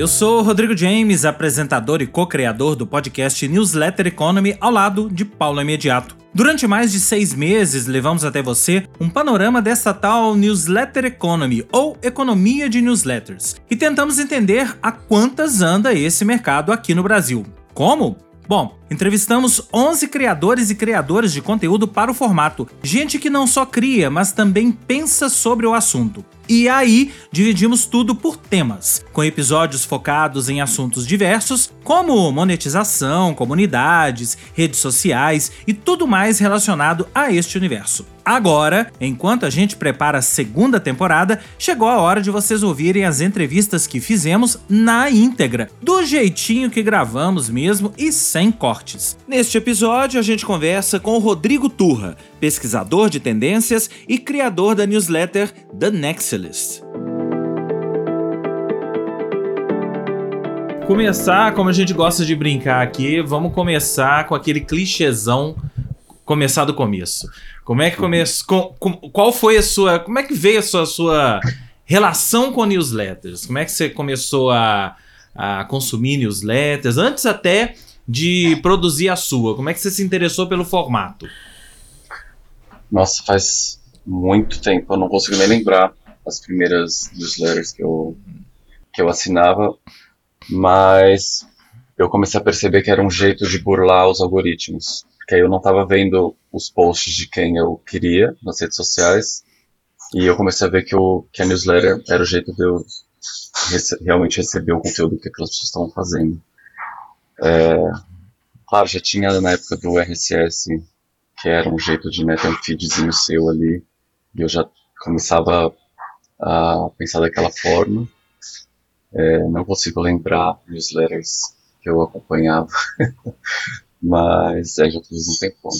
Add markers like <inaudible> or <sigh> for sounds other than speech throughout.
eu sou Rodrigo James, apresentador e co-criador do podcast Newsletter Economy, ao lado de Paulo Imediato. Durante mais de seis meses, levamos até você um panorama dessa tal Newsletter Economy, ou economia de newsletters, e tentamos entender a quantas anda esse mercado aqui no Brasil. Como? Bom, entrevistamos 11 criadores e criadoras de conteúdo para o formato, gente que não só cria, mas também pensa sobre o assunto. E aí, dividimos tudo por temas, com episódios focados em assuntos diversos, como monetização, comunidades, redes sociais e tudo mais relacionado a este universo. Agora, enquanto a gente prepara a segunda temporada, chegou a hora de vocês ouvirem as entrevistas que fizemos na íntegra, do jeitinho que gravamos mesmo e sem cortes. Neste episódio, a gente conversa com o Rodrigo Turra, pesquisador de tendências e criador da newsletter The Nexalist. Começar, como a gente gosta de brincar aqui, vamos começar com aquele clichêzão começar do começo. Como é que começou? Com, com, qual foi a sua. Como é que veio a sua, sua relação com newsletters? Como é que você começou a, a consumir newsletters? Antes até de produzir a sua, como é que você se interessou pelo formato? Nossa, faz muito tempo, eu não consigo nem lembrar as primeiras newsletters que eu, que eu assinava, mas eu comecei a perceber que era um jeito de burlar os algoritmos que aí eu não estava vendo os posts de quem eu queria nas redes sociais, e eu comecei a ver que, o, que a newsletter era o jeito de eu rece realmente receber o conteúdo que aquelas pessoas estavam fazendo. É, claro, já tinha na época do RSS, que era um jeito de né, ter um feedzinho seu ali, e eu já começava a pensar daquela forma. É, não consigo lembrar newsletters que eu acompanhava <laughs> Mas é, já fiz um tempão.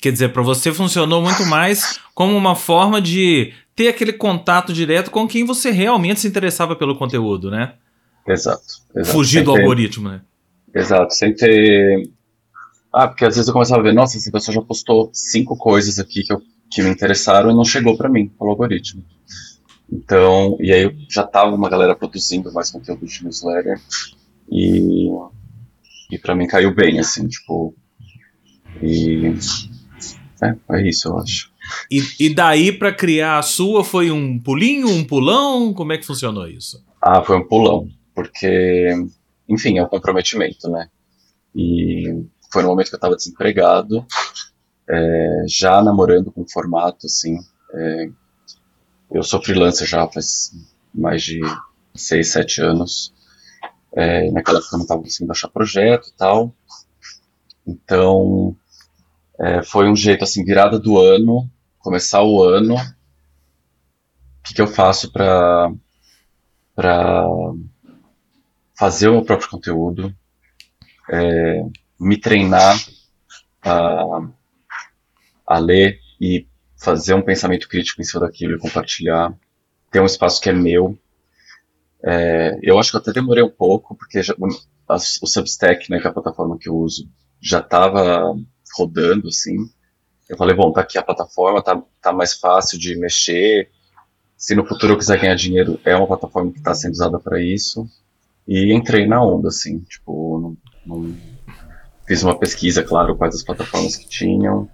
Quer dizer, para você funcionou muito mais como uma forma de ter aquele contato direto com quem você realmente se interessava pelo conteúdo, né? Exato. exato. Fugir do ter... algoritmo, né? Exato, sem ter. Ah, porque às vezes eu começava a ver, nossa, essa pessoa já postou cinco coisas aqui que, eu, que me interessaram e não chegou para mim, pelo algoritmo. Então, e aí já tava uma galera produzindo mais conteúdo de newsletter e e para mim caiu bem, assim, tipo. E. É, é isso, eu acho. E, e daí para criar a sua foi um pulinho, um pulão? Como é que funcionou isso? Ah, foi um pulão, porque, enfim, é um comprometimento, né? E foi no momento que eu estava desempregado, é, já namorando com formato, assim. É, eu sou freelancer já faz mais de seis, sete anos. É, naquela época eu não estava conseguindo achar projeto e tal. Então, é, foi um jeito, assim, virada do ano, começar o ano. O que, que eu faço para para fazer o meu próprio conteúdo, é, me treinar a, a ler e fazer um pensamento crítico em cima daquilo e compartilhar, ter um espaço que é meu, é, eu acho que até demorei um pouco, porque já, a, o Substack, né, que é a plataforma que eu uso, já estava rodando, assim. Eu falei, bom, tá aqui a plataforma, tá, tá mais fácil de mexer. Se no futuro eu quiser ganhar dinheiro, é uma plataforma que está sendo usada para isso. E entrei na onda, assim, tipo, não, não, fiz uma pesquisa, claro, quais as plataformas que tinham.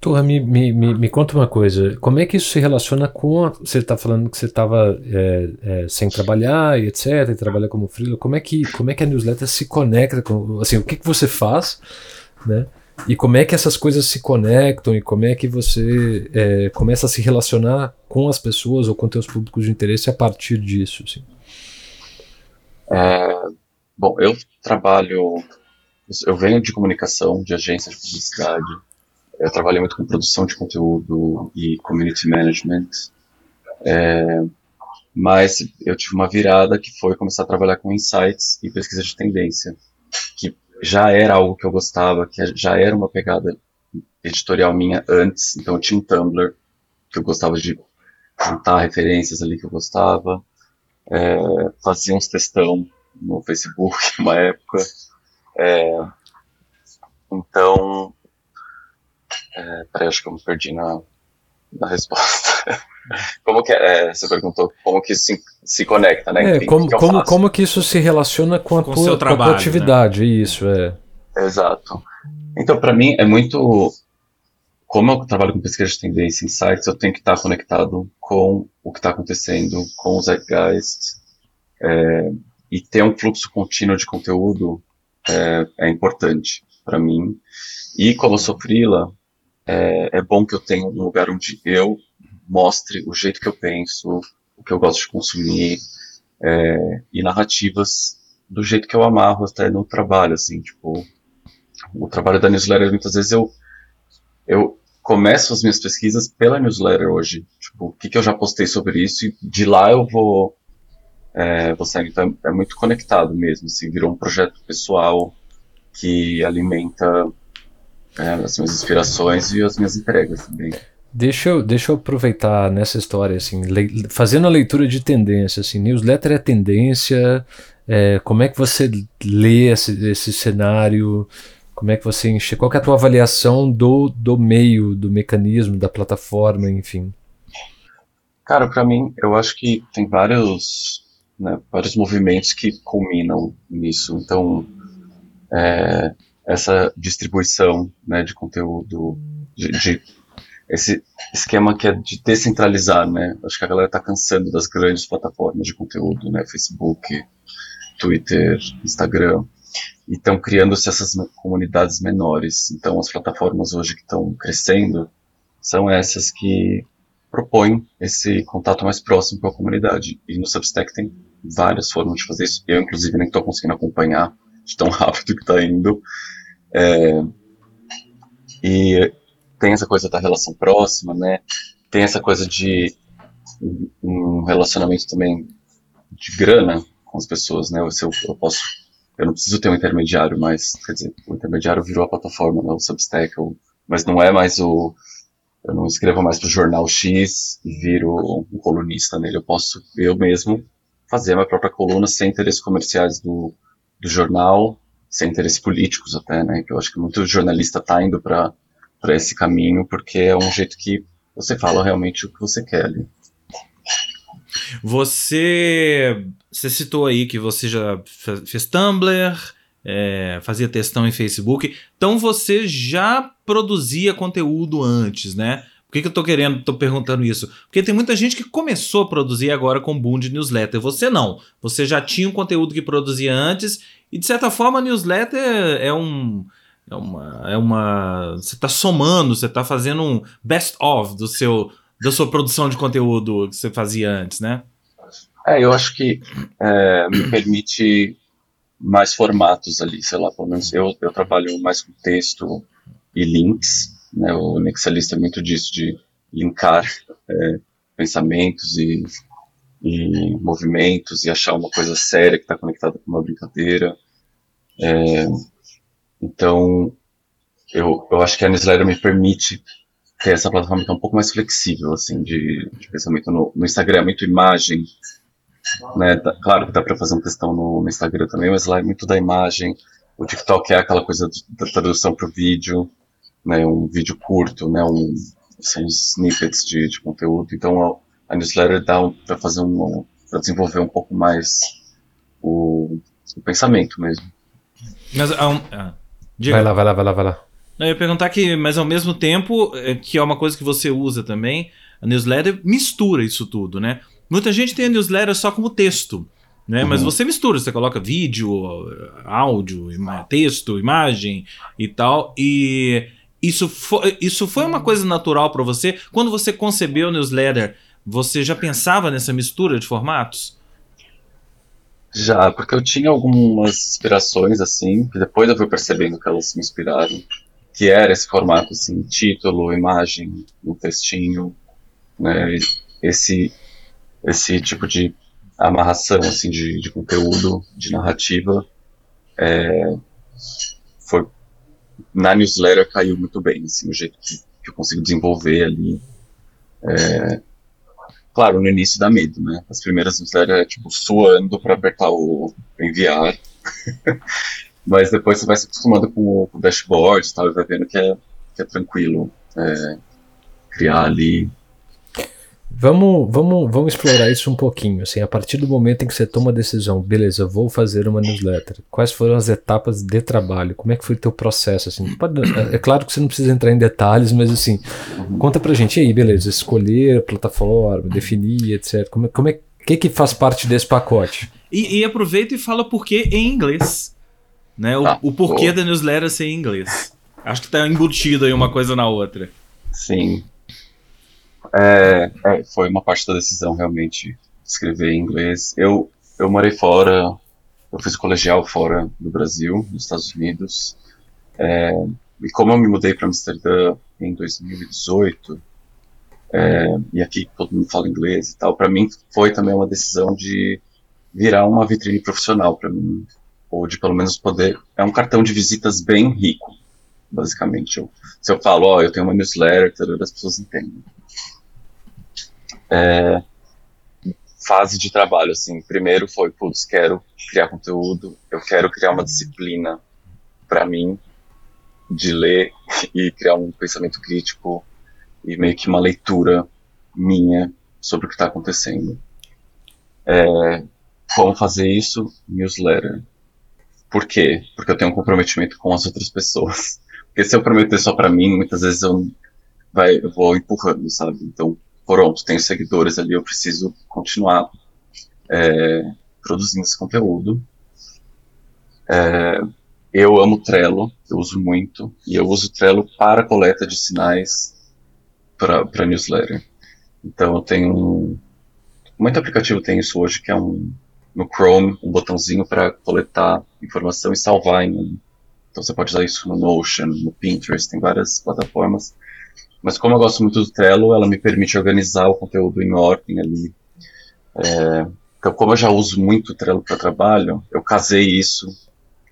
Turra, me, me, me, me, conta uma coisa. Como é que isso se relaciona com. A, você está falando que você estava é, é, sem trabalhar e etc., e trabalha como freelancer. Como é, que, como é que a newsletter se conecta com. Assim, o que, que você faz, né? E como é que essas coisas se conectam e como é que você é, começa a se relacionar com as pessoas ou com seus públicos de interesse a partir disso? Assim? É, bom, eu trabalho. Eu venho de comunicação, de agência de publicidade. Eu trabalhei muito com produção de conteúdo e community management, é, mas eu tive uma virada que foi começar a trabalhar com insights e pesquisa de tendência, que já era algo que eu gostava, que já era uma pegada editorial minha antes, então eu tinha um Tumblr que eu gostava de juntar referências ali que eu gostava, é, fazia uns textão no Facebook <laughs> uma época, é, então é, peraí, acho que eu me perdi na, na resposta. <laughs> como que é, você perguntou como que isso se, se conecta, né? É, como, que como, como que isso se relaciona com a, Com o tua, seu com a tua trabalho, atividade, isso, é. Exato. Então, para mim, é muito. Como eu trabalho com pesquisa de tendência e insights, eu tenho que estar conectado com o que está acontecendo, com o zeitgeist, é, e ter um fluxo contínuo de conteúdo é, é importante para mim. E como freela, é, é bom que eu tenha um lugar onde eu mostre o jeito que eu penso, o que eu gosto de consumir, é, e narrativas do jeito que eu amarro até no trabalho, assim, tipo, o trabalho da newsletter, muitas vezes eu, eu começo as minhas pesquisas pela newsletter hoje, tipo, o que, que eu já postei sobre isso, e de lá eu vou, é, saindo, então é muito conectado mesmo, assim, virou um projeto pessoal que alimenta é, as minhas inspirações e as minhas entregas também. Deixa eu, deixa eu aproveitar nessa história, assim, le- fazendo a leitura de tendência, assim, newsletter é tendência, é, como é que você lê esse, esse cenário, como é que você enche, qual é a tua avaliação do, do meio, do mecanismo, da plataforma, enfim. Cara, pra mim, eu acho que tem vários, né, vários movimentos que culminam nisso. Então, é, essa distribuição né, de conteúdo, de, de- esse esquema que é de descentralizar, né? Acho que a galera tá cansando das grandes plataformas de conteúdo, né? Facebook, Twitter, Instagram. E estão criando-se essas comunidades menores. Então, as plataformas hoje que estão crescendo são essas que propõem esse contato mais próximo com a comunidade. E no Substack tem várias formas de fazer isso. Eu, inclusive, nem estou conseguindo acompanhar de tão <laughs> rápido que está indo. É, e tem essa coisa da relação próxima, né? Tem essa coisa de um- relacionamento também de grana com as pessoas, né? Se eu, eu posso, eu não preciso ter um intermediário, mas quer dizer, o intermediário virou a plataforma, né? O Substack, o- mas não é mais o eu não escrevo mais para o jornal X e viro um colunista nele. Eu posso eu mesmo fazer minha própria coluna sem interesses comerciais do, do jornal, sem interesses políticos até, né? Que eu acho que muito jornalista está indo para para esse caminho porque é um jeito que você fala realmente o que você quer ali. Você, você citou aí que você já fe- fez Tumblr, é, fazia textão em Facebook, então você já produzia conteúdo antes, né? Por que, que eu tô querendo, tô perguntando isso? Porque tem muita gente que começou a produzir agora com boom de newsletter. Você não. Você já tinha um conteúdo que produzia antes, e de certa forma newsletter é um. É uma. É uma você está somando, você está fazendo um best of do seu, da sua produção de conteúdo que você fazia antes, né? É, eu acho que é, me permite mais formatos ali, sei lá, pelo menos eu, eu trabalho mais com texto e links, né, o Nexalista é muito disso, de linkar é, pensamentos e, e movimentos e achar uma coisa séria que está conectada com uma brincadeira. É, então, eu, eu acho que a newsletter me permite ter essa plataforma que é um pouco mais flexível, assim, de, de pensamento no, no Instagram, é muito imagem, né? Tá- claro que dá para fazer um textão no, no Instagram também, mas lá é muito da imagem. O TikTok é aquela coisa da tradução para o vídeo, né? Um vídeo curto, né? Um, são snippets de, de conteúdo. Então a, a newsletter dá um, para fazer um, para desenvolver um pouco mais o, o pensamento mesmo. Mas há um- ah, diga. Vai lá, vai lá, vai lá, vai lá. Não, Eu ia perguntar que, mas ao mesmo tempo, é, que é uma coisa que você usa também, a newsletter mistura isso tudo, né? Muita gente tem a newsletter só como texto, né? Mas Uhum. você mistura, você coloca vídeo, áudio, texto, imagem e tal. E isso foi, isso foi uma coisa natural para você? Quando você concebeu a newsletter, você já pensava nessa mistura de formatos? Já, porque eu tinha algumas inspirações, assim, que depois eu fui percebendo que elas me inspiraram, que era esse formato, assim, título, imagem, um textinho, né, esse, esse tipo de amarração, assim, de, de conteúdo, de narrativa, é, na newsletter caiu muito bem, assim, o jeito que, que eu consigo desenvolver ali, é, Claro, no início dá medo, né? As primeiras newsletters é tipo suando para apertar o enviar. <laughs> Mas depois você vai se acostumando com o, com o dashboard e tal, e vai vendo que é, que é tranquilo é, criar ali. Vamos, vamos, vamos explorar isso um pouquinho. Assim, a partir do momento em que você toma a decisão, beleza, eu vou fazer uma newsletter. Quais foram as etapas de trabalho? Como é que foi o teu processo? Assim, pode, é, é claro que você não precisa entrar em detalhes, mas assim, conta pra gente e aí, beleza, escolher a plataforma, definir, etc. Como, é, como é que que faz parte desse pacote? E, e aproveita e fala por que em inglês. Né? O, ah, o porquê da newsletter ser em inglês. Acho que tá embutido aí uma coisa na outra. Sim. É, é, foi uma parte da decisão realmente escrever em inglês. Eu, eu morei fora, eu fiz colegial fora do Brasil, nos Estados Unidos. É, e como eu me mudei para Amsterdã em 2018, é, e aqui todo mundo fala inglês e tal, para mim foi também uma decisão de virar uma vitrine profissional para mim, ou de pelo menos poder. É um cartão de visitas bem rico, basicamente. Eu, se eu falo, ó, oh, eu tenho uma newsletter, as pessoas entendem. É, fase de trabalho, assim, primeiro foi, putz, quero criar conteúdo, eu quero criar uma disciplina para mim de ler e criar um pensamento crítico e meio que uma leitura minha sobre o que está acontecendo. É, como fazer isso? Newsletter. Por quê? Porque eu tenho um comprometimento com as outras pessoas. Porque se eu prometer só para mim, muitas vezes eu, vai, eu vou empurrando, sabe? Então, pronto, tenho seguidores ali, eu preciso continuar é, produzindo esse conteúdo. É, eu amo Trello, eu uso muito, e eu uso Trello para coleta de sinais para newsletter. Então eu tenho muito aplicativo tem isso hoje, que é um no Chrome, um botãozinho para coletar informação e salvar em um. Então você pode usar isso no Notion, no Pinterest, tem várias plataformas. Mas como eu gosto muito do Trello, ela me permite organizar o conteúdo em ordem ali. É, então, como eu já uso muito o Trello para trabalho, eu casei isso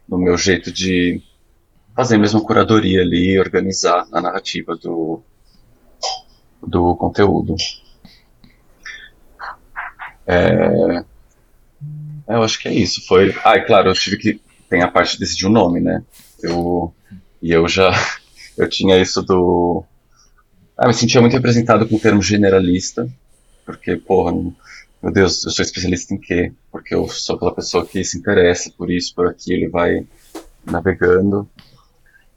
no meu jeito de fazer a curadoria ali, organizar a narrativa do, do conteúdo. É, eu acho que é isso. Foi. Ah, e claro, eu tive que. Tem a parte de decidir o nome, né? Eu, e eu já. <laughs> Eu tinha isso do ah, me sentia muito representado com o termo generalista, porque, porra, meu Deus, eu sou especialista em quê? Porque eu sou aquela pessoa que se interessa por isso, por aquilo, e vai navegando.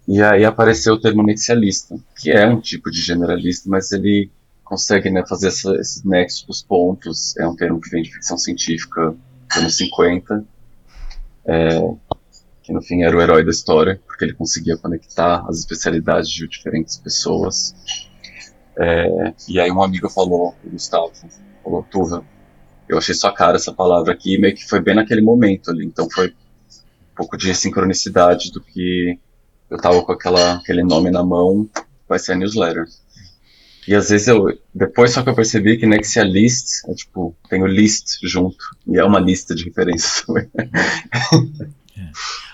E aí apareceu o termo nexialista, que é um tipo de generalista, mas ele consegue né, fazer essa, esses nexos dos pontos. É um termo que vem de ficção científica dos anos 50, é, que no fim era o herói da história, porque ele conseguia conectar as especialidades de diferentes pessoas. É, e aí um amigo falou, o Gustavo, falou, Tuva, eu achei sua cara essa palavra aqui, meio que foi bem naquele momento ali, então foi um pouco de sincronicidade do que eu tava com aquela, aquele nome na mão, vai ser a newsletter. E às vezes eu, depois só que eu percebi que Nexia List, é tipo, tem o list junto, e é uma lista de referências também. <laughs> é.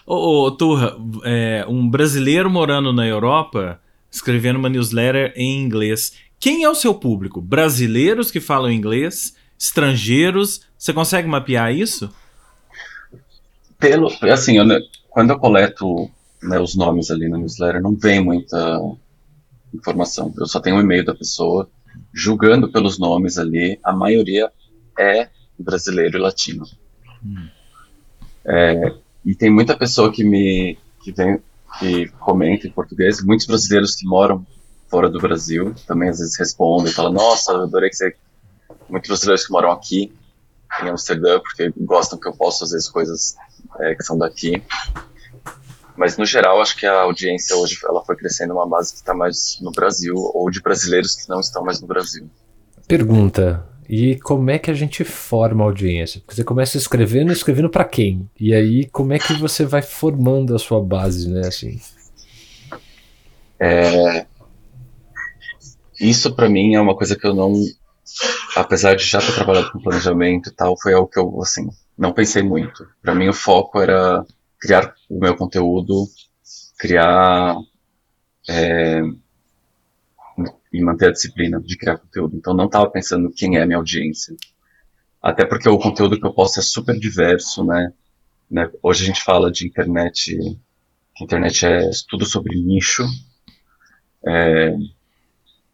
Ô Turra, é, um brasileiro morando na Europa escrevendo uma newsletter em inglês. Quem é o seu público? Brasileiros que falam inglês? Estrangeiros? Você consegue mapear isso? Pelo, assim, eu, quando eu coleto né, os nomes ali na newsletter, não vem muita informação. Eu só tenho o um e-mail da pessoa, julgando pelos nomes ali, a maioria é brasileiro e latino. Hum. É, e tem muita pessoa que me que vem que comenta em português, muitos brasileiros que moram fora do Brasil também às vezes respondem, falam, nossa, adorei que você... Muitos brasileiros que moram aqui em Amsterdã, porque gostam que eu posto às vezes coisas é, que são daqui. Mas no geral, acho que a audiência hoje ela foi crescendo uma base que está mais no Brasil ou de brasileiros que não estão mais no Brasil. Pergunta: e como é que a gente forma a audiência? Porque você começa escrevendo, escrevendo para quem? E aí, como é que você vai formando a sua base, né? Assim. É... Isso para mim é uma coisa que eu não, apesar de já ter trabalhado com planejamento e tal, foi algo que eu assim não pensei muito. Para mim o foco era criar o meu conteúdo, criar é, e manter a disciplina de criar conteúdo. Então não estava pensando quem é minha audiência. Até porque o conteúdo que eu posto é super diverso, né? né? Hoje a gente fala de internet, que internet é tudo sobre nicho. É,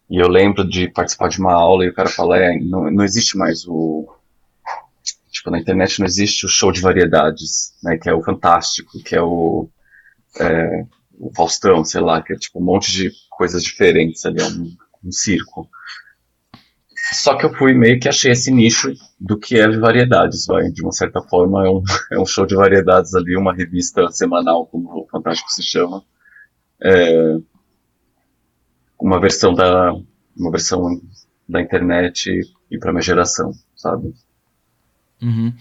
E eu lembro de participar de uma aula e o cara falar, é, não, não existe mais o... Tipo, na internet não existe o show de variedades, né, que é o Fantástico, que é o... É, o Faustão, sei lá, que é tipo um monte de coisas diferentes ali, é um, um circo. Só que eu fui meio que achei esse nicho do que é variedades, vai. De uma certa forma, é um, <laughs> é um show de variedades ali, uma revista semanal, como o Fantástico se chama. É, uma versão da uma versão da internet e para minha geração, sabe? Uhum.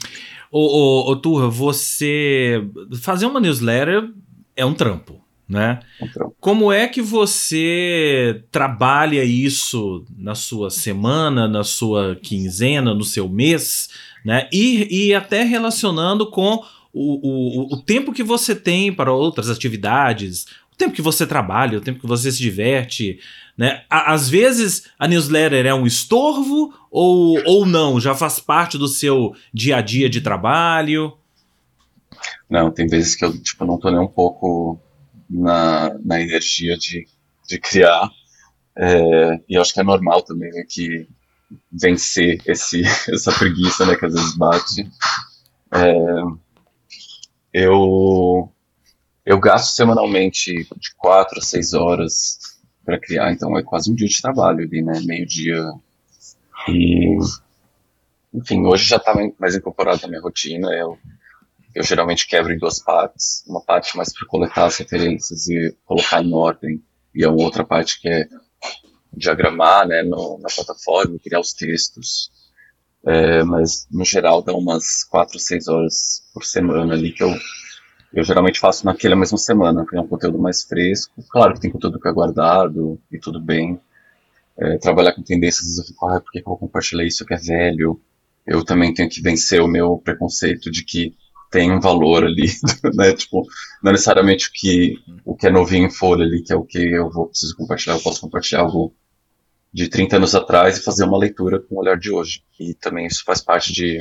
Ô, ô, ô, Turra, você fazer uma newsletter é um trampo né? Então. Como é que você trabalha isso na sua semana, na sua quinzena, no seu mês, né? E, e até relacionando com o, o, o tempo que você tem para outras atividades, o tempo que você trabalha, o tempo que você se diverte, né? Às vezes a newsletter é um estorvo ou, ou não, já faz parte do seu dia a dia de trabalho? Não, tem vezes que eu tipo, não tô nem um pouco na, na energia de, de criar. É, e acho que é normal também né, que vencer esse, <laughs> essa preguiça né, que às vezes bate. É, eu, eu gasto semanalmente de 4 a 6 horas para criar, então é quase um dia de trabalho ali, né? Meio dia. E, enfim, hoje já está mais incorporado na minha rotina. Eu eu geralmente quebro em duas partes. Uma parte mais para coletar as referências e colocar em ordem, e a outra parte que é diagramar né, no, na plataforma, criar os textos. É, mas, no geral, dá umas quatro, seis horas por semana ali que eu, eu geralmente faço naquela mesma semana, porque é um conteúdo mais fresco. Claro que tem conteúdo que é guardado e tudo bem. É, trabalhar com tendências, eu fico, ah, por que eu vou compartilhar isso que é velho? Eu também tenho que vencer o meu preconceito de que tem um valor ali, <laughs> né? Tipo, não necessariamente o que, o que é novinho em folha ali, que é o que eu vou preciso compartilhar, eu posso compartilhar algo de 30 anos atrás e fazer uma leitura com o olhar de hoje. E também isso faz parte de,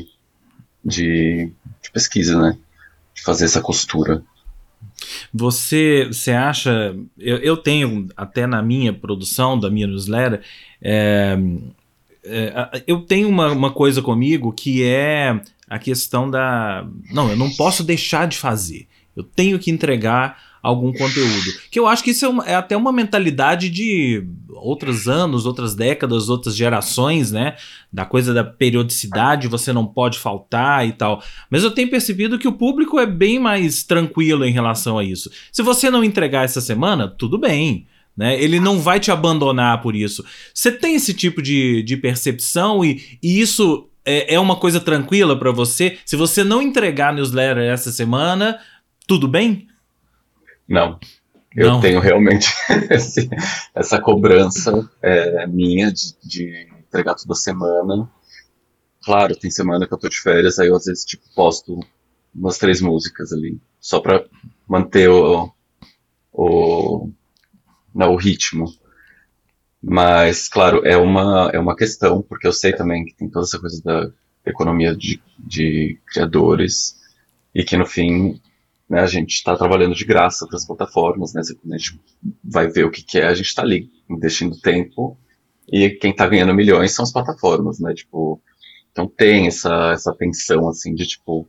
de, de pesquisa, né? De fazer essa costura. Você, você acha. Eu, eu tenho, até na minha produção, da minha newsletter, é, é, eu tenho uma, uma coisa comigo que é a questão da. Não, eu não posso deixar de fazer. Eu tenho que entregar algum conteúdo. Que eu acho que isso é, uma, é, até uma mentalidade de outros anos, outras décadas, outras gerações, né? Da coisa da periodicidade, você não pode faltar e tal. Mas eu tenho percebido que o público é bem mais tranquilo em relação a isso. Se você não entregar essa semana, tudo bem. Né? Ele não vai te abandonar por isso. Você tem esse tipo de, de percepção e, e isso é, é uma coisa tranquila para você? Se você não entregar a newsletter essa semana, tudo bem? Não. Eu não. tenho realmente <laughs> esse, essa cobrança é, minha de, de, entregar toda semana. Claro, tem semana que eu tô de férias, aí eu às vezes tipo, posto umas três músicas ali, só para manter o, o, o ritmo. Mas, claro, é uma, é uma questão, porque eu sei também que tem toda essa coisa da economia de, de criadores e que no fim né, a gente está trabalhando de graça para as plataformas, né? A gente vai ver o que, que é, a gente está ali investindo tempo e quem está ganhando milhões são as plataformas, né? Tipo, então tem essa, essa tensão assim de tipo,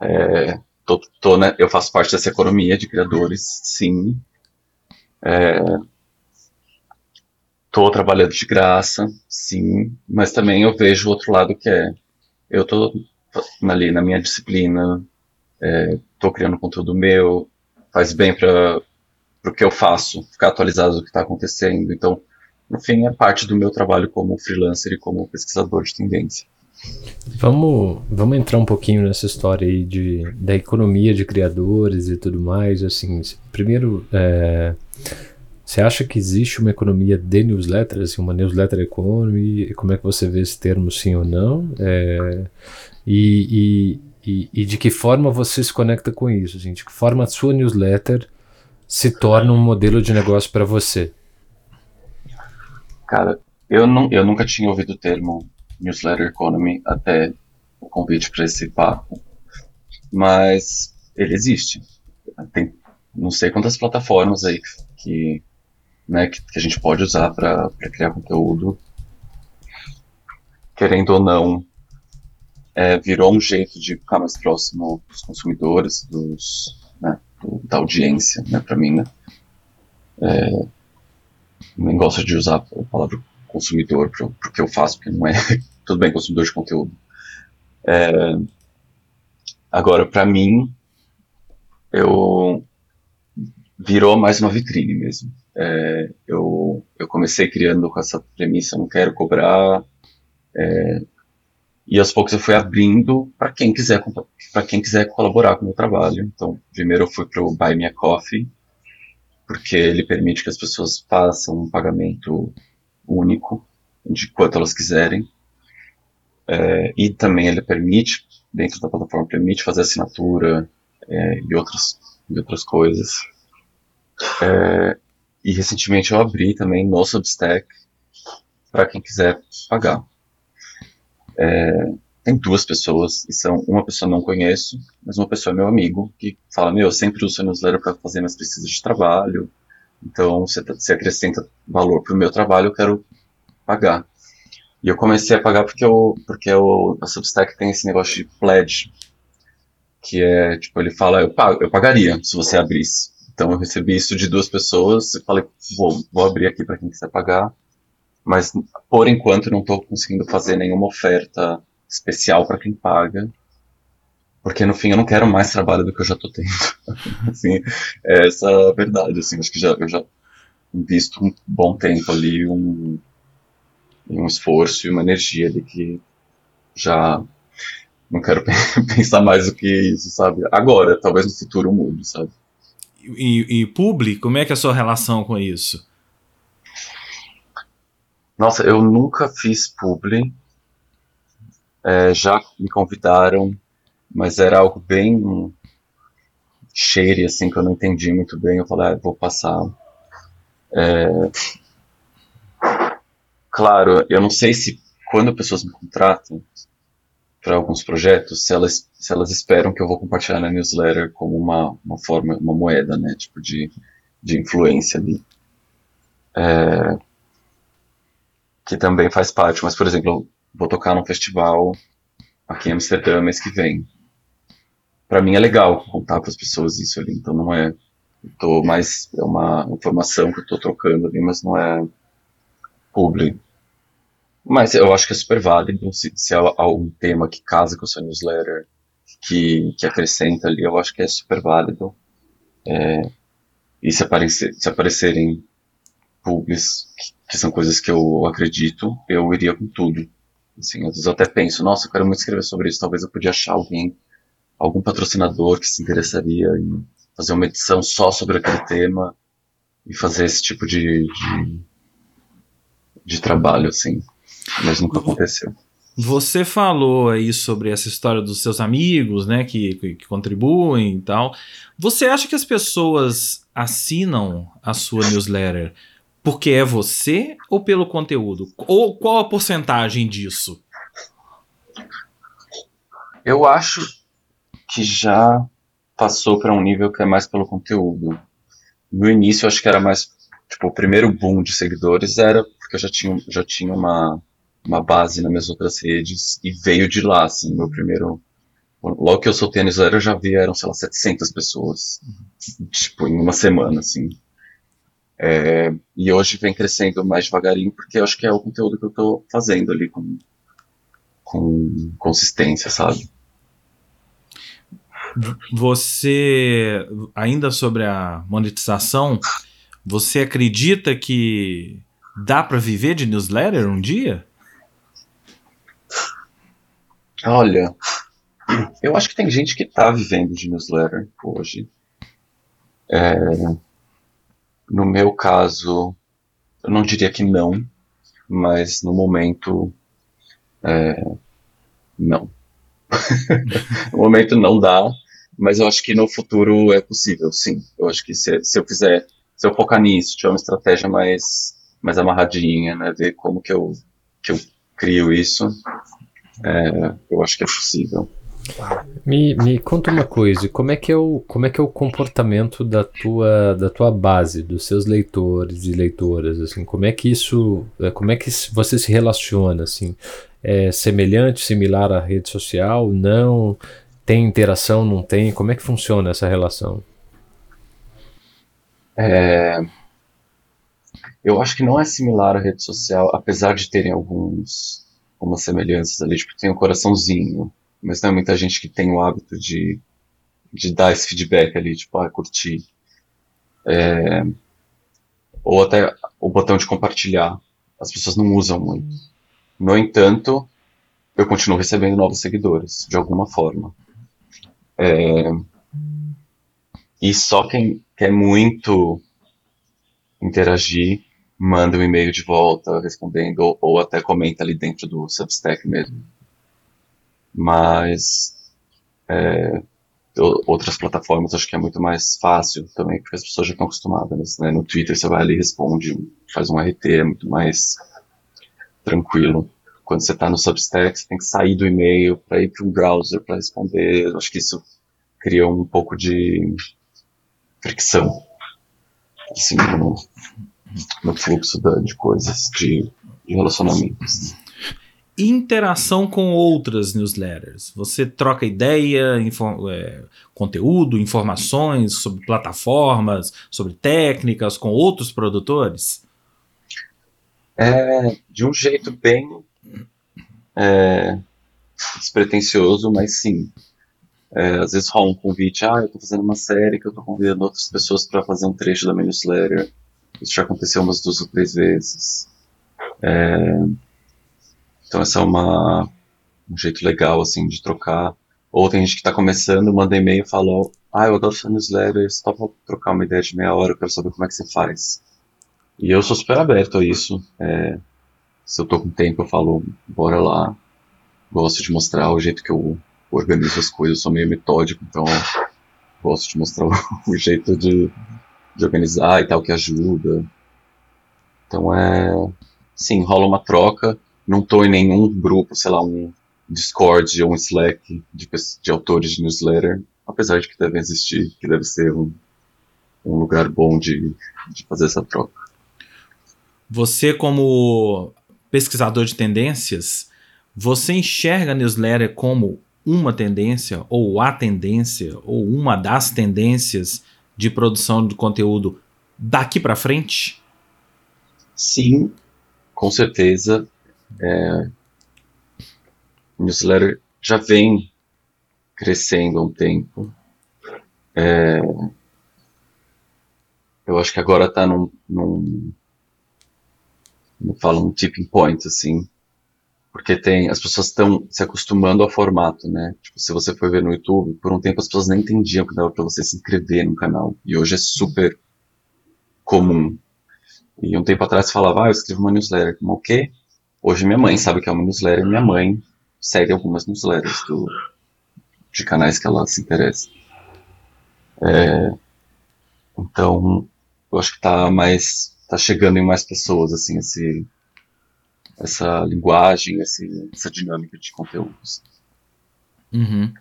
é, tô, tô, né, eu faço parte dessa economia de criadores, sim. É, Tô trabalhando de graça, sim, mas também eu vejo o outro lado que é, eu tô ali na minha disciplina, é, tô criando conteúdo meu, faz bem para o que eu faço, ficar atualizado do que está acontecendo. Então, no fim, é parte do meu trabalho como freelancer e como pesquisador de tendência. Vamos, vamos entrar um pouquinho nessa história aí de, da economia de criadores e tudo mais. Assim, primeiro, é, você acha que existe uma economia de newsletters, assim, uma newsletter economy? Como é que você vê esse termo, sim ou não? É, e, e, e, e, de que forma você se conecta com isso? Assim, de que forma a sua newsletter se torna um modelo de negócio para você? Cara, eu, não, eu nunca tinha ouvido o termo newsletter economy até o convite para esse papo, mas ele existe. Tem não sei quantas plataformas aí que né, que, que a gente pode usar para criar conteúdo. Querendo ou não, é, virou um jeito de ficar mais próximo dos consumidores, dos, né, do, da audiência, né, para mim, né. É, nem gosto de usar a palavra consumidor o que eu faço, porque não é tudo bem consumidor de conteúdo. É, agora, para mim, eu virou mais uma vitrine mesmo. É, eu, eu comecei criando com essa premissa, não quero cobrar, é, e aos poucos eu fui abrindo para quem quiser para quem quiser colaborar com o meu trabalho. Então, primeiro eu fui para o Buy Me a Coffee, porque ele permite que as pessoas façam um pagamento único de quanto elas quiserem. É, e também ele permite, dentro da plataforma, permite fazer assinatura é, e, outras, e outras coisas. É, e recentemente eu abri também no Substack para quem quiser pagar. É, tem duas pessoas, e são uma pessoa não conheço, mas uma pessoa é meu amigo, que fala, meu, eu sempre uso o newsletter para fazer minhas pesquisas de trabalho, então você, você acrescenta valor para o meu trabalho, eu quero pagar. E eu comecei a pagar porque, eu, porque eu, a Substack tem esse negócio de pledge, que é, tipo, ele fala, eu, pago, eu pagaria se você abrisse. Então eu recebi isso de duas pessoas e falei, vou, vou abrir aqui para quem quiser pagar, mas por enquanto não estou conseguindo fazer nenhuma oferta especial para quem paga, porque no fim eu não quero mais trabalho do que eu já estou tendo. <laughs> assim, é essa a verdade, assim, acho que já, eu já invisto um bom tempo ali, um, um esforço e uma energia ali que já não quero <laughs> pensar mais do que isso, sabe? Agora, talvez no futuro mude, sabe? E, e publi, como é que é a sua relação com isso? Nossa, eu nunca fiz publi, é, já me convidaram, mas era algo bem cheire, assim, que eu não entendi muito bem. Eu falei, ah, vou passar. É... Claro, eu não sei se quando pessoas me contratam para alguns projetos, se elas, se elas esperam que eu vou compartilhar na newsletter como uma, uma forma, uma moeda, né, tipo de, de influência ali. É... Que também faz parte, mas, por exemplo, vou tocar num festival aqui em Amsterdã mês que vem. Para mim é legal contar para as pessoas isso ali, então não é tô mais é uma informação que eu tô trocando ali, mas não é público. Mas eu acho que é super válido se, se há algum tema que casa com o seu newsletter, que, que acrescenta ali, eu acho que é super válido. É, e se, aparecer, se aparecerem publis, que, que são coisas que eu acredito, eu iria com tudo. Assim, às vezes eu até penso, nossa, eu quero muito escrever sobre isso, talvez eu podia achar alguém, algum patrocinador que se interessaria em fazer uma edição só sobre aquele tema e fazer esse tipo de, de, de trabalho, assim. Mas nunca aconteceu. Você falou aí sobre essa história dos seus amigos, né, que, que, contribuem e tal. Você acha que as pessoas assinam a sua newsletter porque é você ou pelo conteúdo? Ou qual a porcentagem disso? Eu acho que já passou para um nível que é mais pelo conteúdo. No início, eu acho que era mais. Tipo, o primeiro boom de seguidores era porque eu já tinha, já tinha uma, uma base nas minhas outras redes e veio de lá, assim, meu primeiro. Logo que eu soltei a newsletter, eu já vi, eram, sei lá, 700 pessoas. Uhum. Tipo, em uma semana, assim. É, e hoje vem crescendo mais devagarinho, porque eu acho que é o conteúdo que eu estou fazendo ali com, com consistência, sabe? Você, ainda sobre a monetização, você acredita que dá para viver de newsletter um dia? Olha, eu acho que tem gente que está vivendo de newsletter hoje. É, no meu caso, eu não diria que não, mas no momento, é, não. <laughs> no momento não dá, mas eu acho que no futuro é possível, sim. Eu acho que se, se eu fizer, se eu focar nisso, tiver uma estratégia mais, mais amarradinha, né, ver como que eu, que eu crio isso, é, eu acho que é possível. Me, me conta uma coisa, como é que é o, como é que é o comportamento da tua, da tua base, dos seus leitores e leitoras, assim, como é que isso, é, como é que você se relaciona, assim, é semelhante, similar à rede social, não, tem interação, não tem, como é que funciona essa relação? É, eu acho que não é similar à rede social, apesar de terem alguns, algumas semelhanças ali, tipo, tem um coraçãozinho, mas não é muita gente que tem o hábito de, de dar esse feedback ali, tipo, ah, curtir. É, ou até o botão de compartilhar. As pessoas não usam muito. No entanto, eu continuo recebendo novos seguidores, de alguma forma. É, e só quem quer muito interagir, manda um e-mail de volta respondendo, ou, ou até comenta ali dentro do Substack mesmo mas é, outras plataformas acho que é muito mais fácil também, porque as pessoas já estão acostumadas, né? No Twitter você vai ali responde, faz um RT, é muito mais tranquilo. Quando você está no Substack, você tem que sair do e-mail para ir para um browser para responder. Acho que isso cria um pouco de fricção assim, no, no fluxo da, de coisas, de, de relacionamentos interação com outras newsletters. Você troca ideia, é, conteúdo, informações sobre plataformas, sobre técnicas com outros produtores? É, de um jeito bem é, despretensioso, mas sim. É, às vezes rola um convite, ah, eu estou fazendo uma série que eu estou convidando outras pessoas para fazer um trecho da minha newsletter. Isso já aconteceu umas duas ou três vezes. É, então essa é uma, um jeito legal, assim, de trocar. Ou tem gente que está começando, manda e-mail e fala, ah, eu adoro sua newsletter, só para trocar uma ideia de meia hora, eu quero saber como é que você faz. E eu sou super aberto a isso. É, se eu tô com tempo, eu falo, bora lá. Gosto de mostrar o jeito que eu organizo as coisas, sou meio metódico, então gosto de mostrar <laughs> o, jeito de, de organizar e tal, que ajuda. Então é. Sim, rola uma troca não estou em nenhum grupo, sei lá, um Discord ou um Slack de, de autores de newsletter, apesar de que deve existir, que deve ser um, um lugar bom de, de fazer essa troca. Você, como pesquisador de tendências, você enxerga a newsletter como uma tendência, ou a tendência, ou uma das tendências de produção de conteúdo daqui para frente? Sim, com certeza é, newsletter já vem crescendo há um tempo. É, eu acho que agora está num, num como fala, um tipping point, assim, porque tem, as pessoas estão se acostumando ao formato, né? Tipo, se você for ver no YouTube, por um tempo as pessoas nem entendiam que dava para você se inscrever no canal, e hoje é super comum. E um tempo atrás falava, ah, eu escrevo uma newsletter, como o quê? Hoje minha mãe sabe que é uma newsletter, minha mãe segue algumas newsletters do, de canais que ela se interessa. É, então, eu acho que está mais, tá chegando em mais pessoas, assim, esse, essa linguagem, esse, essa dinâmica de conteúdos. Uhum.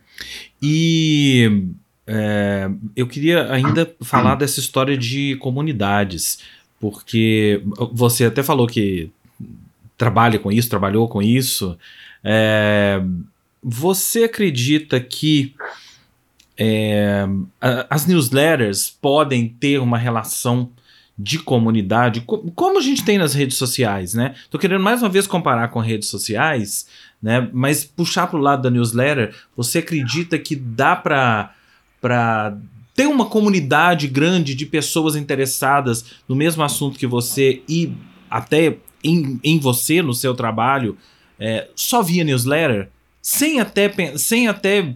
E é, eu queria ainda falar dessa história de comunidades, porque você até falou que trabalha com isso, trabalhou com isso. É, você acredita que é, as newsletters podem ter uma relação de comunidade, como a gente tem nas redes sociais, né? Tô querendo mais uma vez comparar com redes sociais, né? Mas puxar para o lado da newsletter, você acredita que dá para para ter uma comunidade grande de pessoas interessadas no mesmo assunto que você e até em, em você, no seu trabalho, é, só via newsletter, sem até, sem até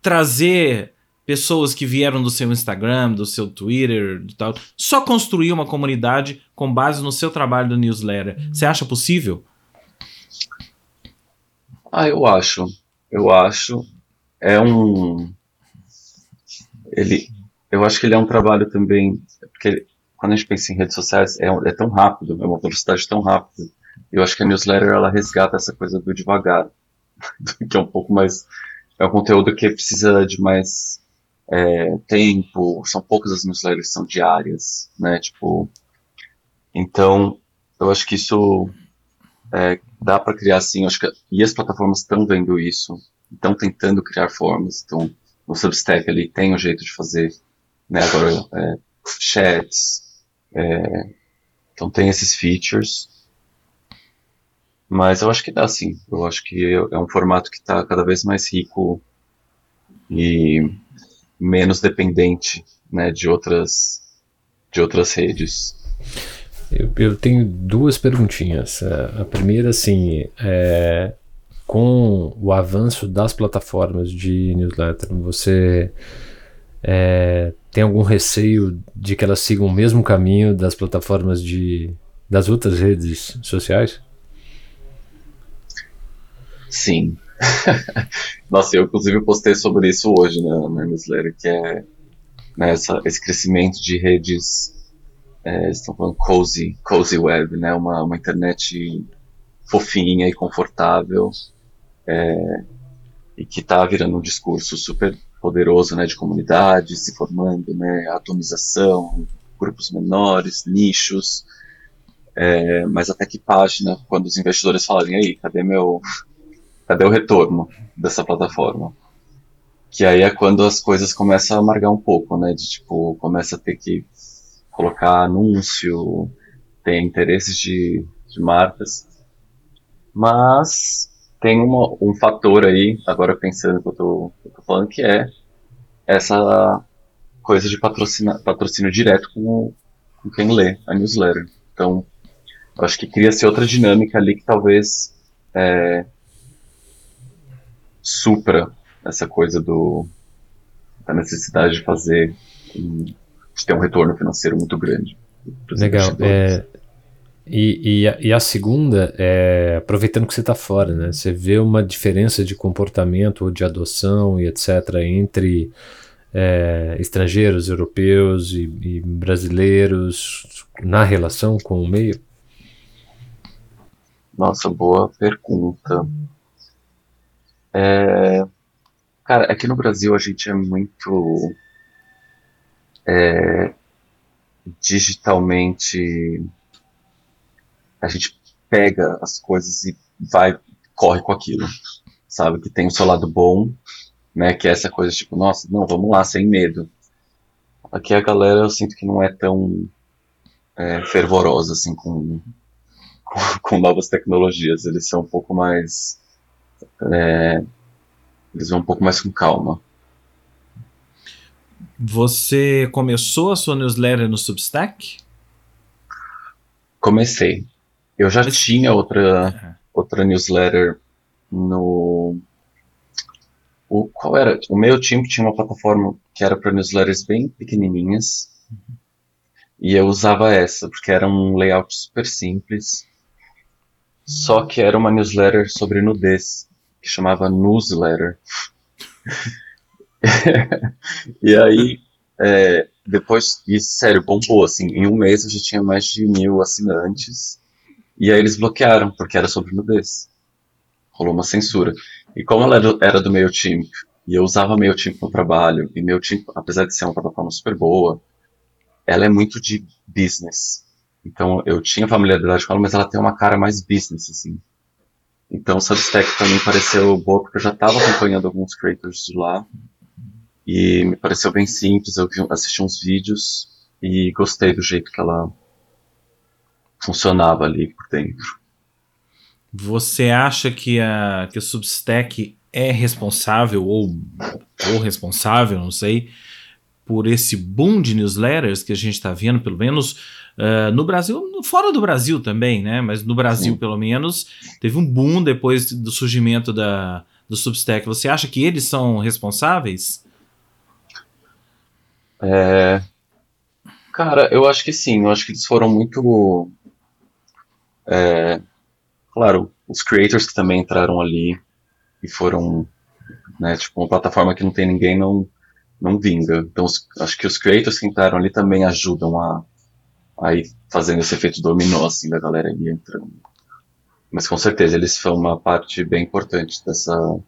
trazer pessoas que vieram do seu Instagram, do seu Twitter e tal, só construir uma comunidade com base no seu trabalho do newsletter. Você acha possível? Ah, eu acho. Eu acho. É um. Ele. Eu acho que ele é um trabalho também. Porque ele, quando a gente pensa em redes sociais, é, é tão rápido, é uma velocidade tão rápida. Eu acho que a newsletter ela resgata essa coisa do devagar, <laughs> que é um pouco mais é um conteúdo que precisa de mais é, tempo, são poucas as newsletters que são diárias, né? Tipo, então eu acho que isso é, dá para criar assim, acho que e as plataformas estão vendo isso, estão tentando criar formas, então no Substack ali tem um jeito de fazer, né? Agora é, chats, é, então tem esses features. Mas eu acho que dá sim. Eu acho que é um formato que está cada vez mais rico e menos dependente né, de, outras, de outras redes. Eu, eu tenho duas perguntinhas. A primeira, assim, é, com o avanço das plataformas de newsletter, você é, tem algum receio de que elas sigam o mesmo caminho das plataformas de das outras redes sociais? Sim. <laughs> Nossa, eu inclusive postei sobre isso hoje na, na newsletter, que é né, essa, esse crescimento de redes, é, estão falando cozy, cozy web, né, uma, uma internet fofinha e confortável, é, e que está virando um discurso super poderoso, né, de comunidade se formando, né, atomização, grupos menores, nichos, é, mas até que página, quando os investidores falarem, aí, cadê meu, cadê o retorno dessa plataforma? Que aí é quando as coisas começam a amargar um pouco, né, de tipo, começa a ter que colocar anúncio, ter interesses de, de marcas, mas tem uma, um fator aí, agora pensando que tô, eu tô falando, que é essa coisa de patrocina, patrocínio direto com, com quem lê a newsletter. Então, eu acho que cria-se outra dinâmica ali que talvez é, supra essa coisa do, da necessidade de fazer, de ter um retorno financeiro muito grande. Legal. É, e, e, a, e, a, segunda é aproveitando que você está fora, né? Você vê uma diferença de comportamento ou de adoção e etc. entre é, estrangeiros, europeus e, e, brasileiros na relação com o meio? Nossa, boa pergunta. É, cara, aqui no Brasil a gente é muito é, digitalmente a gente pega as coisas e vai, corre com aquilo, sabe? Que tem o seu lado bom, né? Que é essa coisa tipo, nossa, não, vamos lá, sem medo. Aqui a galera eu sinto que não é tão é, fervorosa assim com, com, <laughs> com, novas tecnologias. Eles são um pouco mais. É, eles vão um pouco mais com calma. Você começou a sua newsletter no Substack? Comecei. Eu já Mas... tinha outra, outra newsletter no. O, qual era? O meu time tinha uma plataforma que era para newsletters bem pequenininhas. Uhum. E eu usava essa, porque era um layout super simples. Só que era uma newsletter sobre nudez, que chamava Newsletter. <laughs> e aí, é, depois, e sério, bombou, assim, em um mês eu já tinha mais de mil assinantes. E aí eles bloquearam, porque era sobre nudez. Rolou uma censura. E como ela era do MailChimp, e eu usava MailChimp no trabalho, e MailChimp, apesar de ser uma plataforma super boa, ela é muito de business. Então eu tinha familiaridade com ela, mas ela tem uma cara mais business, assim. Então Substack para mim pareceu boa, porque eu já estava acompanhando alguns creators de lá, e me pareceu bem simples, eu vi, assisti uns vídeos, e gostei do jeito que ela funcionava ali por dentro. Você acha que a, que o Substack é responsável, ou, ou responsável, não sei, por esse boom de newsletters que a gente está vendo, pelo menos uh, no Brasil, fora do Brasil também, né? Mas no Brasil, Sim. pelo menos, teve um boom depois do surgimento da, do Substack. Você acha que eles são responsáveis? É, cara, eu acho que sim. Eu acho que eles foram muito é, claro, os creators que também entraram ali e foram, né, tipo, uma plataforma que não tem ninguém não, não vinga. Então, os, acho que os creators que entraram ali também ajudam a, a ir fazendo esse efeito dominó, assim, da galera ali entrando. Mas com certeza eles são uma parte bem importante dessa,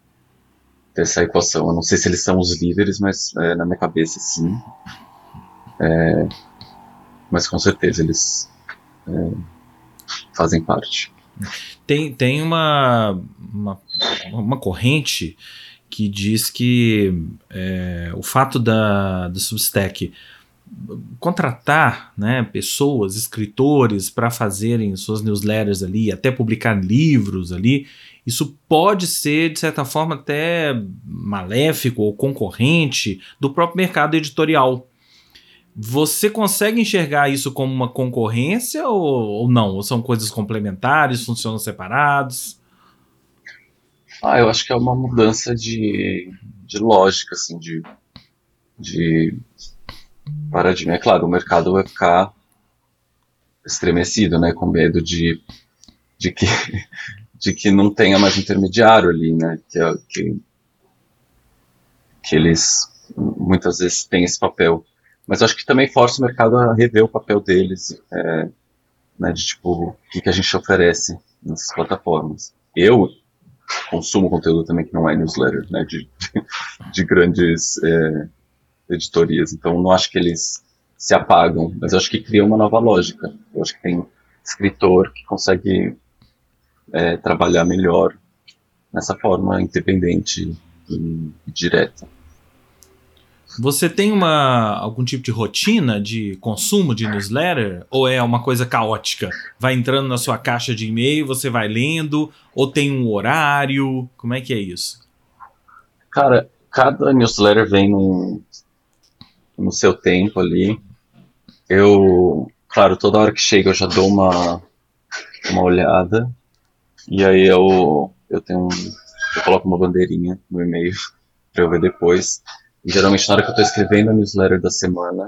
dessa equação. Eu não sei se eles são os líderes, mas é, na minha cabeça sim. É, mas com certeza eles é, fazem parte. Tem, tem uma, uma, uma corrente que diz que é, o fato da, do Substack contratar né, pessoas, escritores para fazerem suas newsletters ali, até publicar livros ali, isso pode ser, de certa forma, até maléfico ou concorrente do próprio mercado editorial. Você consegue enxergar isso como uma concorrência ou, ou não? Ou são coisas complementares, funcionam separados? Ah, eu acho que é uma mudança de, de lógica, assim, de, de paradigma. É claro, o mercado vai ficar estremecido, né, com medo de, de, que, <laughs> de que não tenha mais intermediário ali, né, que, é que, que eles muitas vezes têm esse papel. Mas acho que também força o mercado a rever o papel deles, é, né, de tipo, o que, que a gente oferece nessas plataformas. Eu consumo conteúdo também que não é newsletter, né, de, de, <laughs> de grandes é, editorias. Então não acho que eles se apagam, mas acho que cria uma nova lógica. Eu acho que tem escritor que consegue é, trabalhar melhor nessa forma independente e, e direta. Você tem uma, algum tipo de rotina de consumo de newsletter? Ou é uma coisa caótica? Vai entrando na sua caixa de e-mail, você vai lendo? Ou tem um horário? Como é que é isso? Cara, cada newsletter vem num, no seu tempo ali. Eu, claro, toda hora que chega eu já dou uma, uma olhada. E aí eu, eu tenho um, eu coloco uma bandeirinha no e-mail para eu ver depois. E geralmente na hora que eu estou escrevendo a newsletter da semana,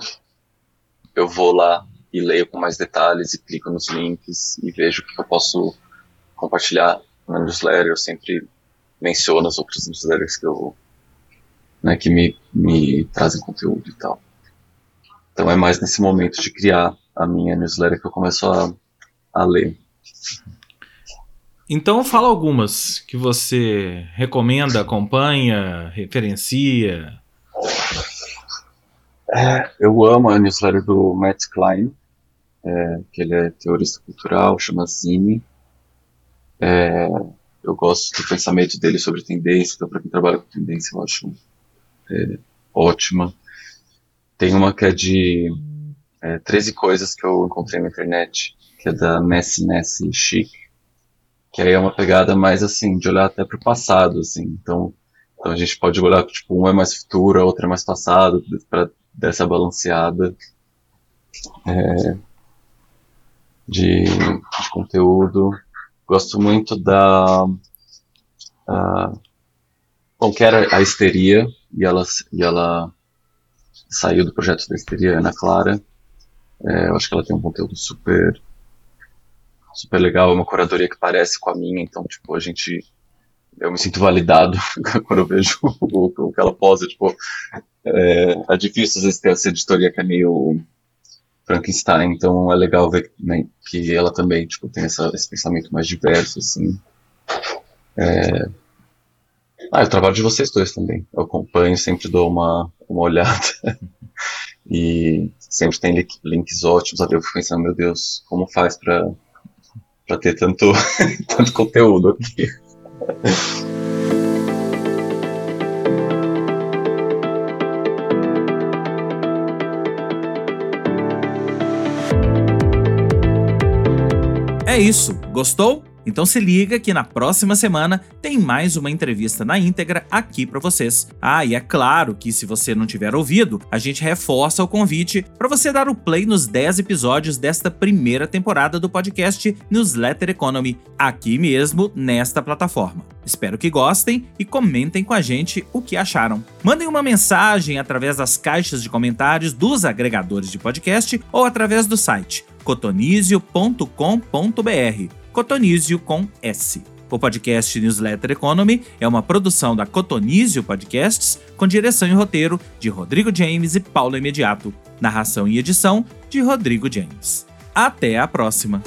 eu vou lá e leio com mais detalhes e clico nos links e vejo o que eu posso compartilhar na newsletter. Eu sempre menciono as outras newsletters que eu né, que me, me trazem conteúdo e tal. Então é mais nesse momento de criar a minha newsletter que eu começo a, a ler. Então fala algumas que você recomenda, acompanha, referencia. É, eu amo a newsletter do Matt Klein, é, que ele é teorista cultural, chama Zine. É, eu gosto do pensamento dele sobre tendência, então para quem trabalha com tendência eu acho é, ótima. Tem uma que é de é, 13 coisas que eu encontrei na internet, que é da Messi Messi Chic, que aí é uma pegada mais assim, de olhar até para o passado, assim. Então, então a gente pode olhar, tipo, um é mais futuro, a outra é mais passado, para dessa balanceada é, de, de, conteúdo. Gosto muito da. Uh, bom, que era a histeria, e ela, e ela saiu do projeto da histeria, Ana Clara. É, eu acho que ela tem um conteúdo super super legal, é uma curadoria que parece com a minha, então, tipo, a gente eu me sinto validado <laughs> quando eu vejo <laughs> o, o que ela posa, tipo, é, é, difícil às vezes ter essa editoria que é meio Frankenstein, então é legal ver né, que ela também, tipo, tem essa, esse pensamento mais diverso, assim. É, ah, o trabalho de vocês dois também. Eu acompanho, sempre dou uma, uma <laughs> olhada. e sempre tem link, links ótimos. Até eu fico pensando, meu Deus, como faz pra, pra ter tanto, <laughs> tanto conteúdo aqui? É isso. Gostou? Então se liga que na próxima semana tem mais uma entrevista na íntegra aqui para vocês. Ah, e é claro que se você não tiver ouvido, a gente reforça o convite para você dar o play nos 10 episódios desta primeira temporada do podcast Newsletter Economy, aqui mesmo nesta plataforma. Espero que gostem e comentem com a gente o que acharam. Mandem uma mensagem através das caixas de comentários dos agregadores de podcast ou através do site cotonizio.com.br Cotonizio com S. O podcast Newsletter Economy é uma produção da Cotonizio Podcasts, com direção e roteiro de Rodrigo James e Paulo Imediato. Narração e edição de Rodrigo James. Até a próxima!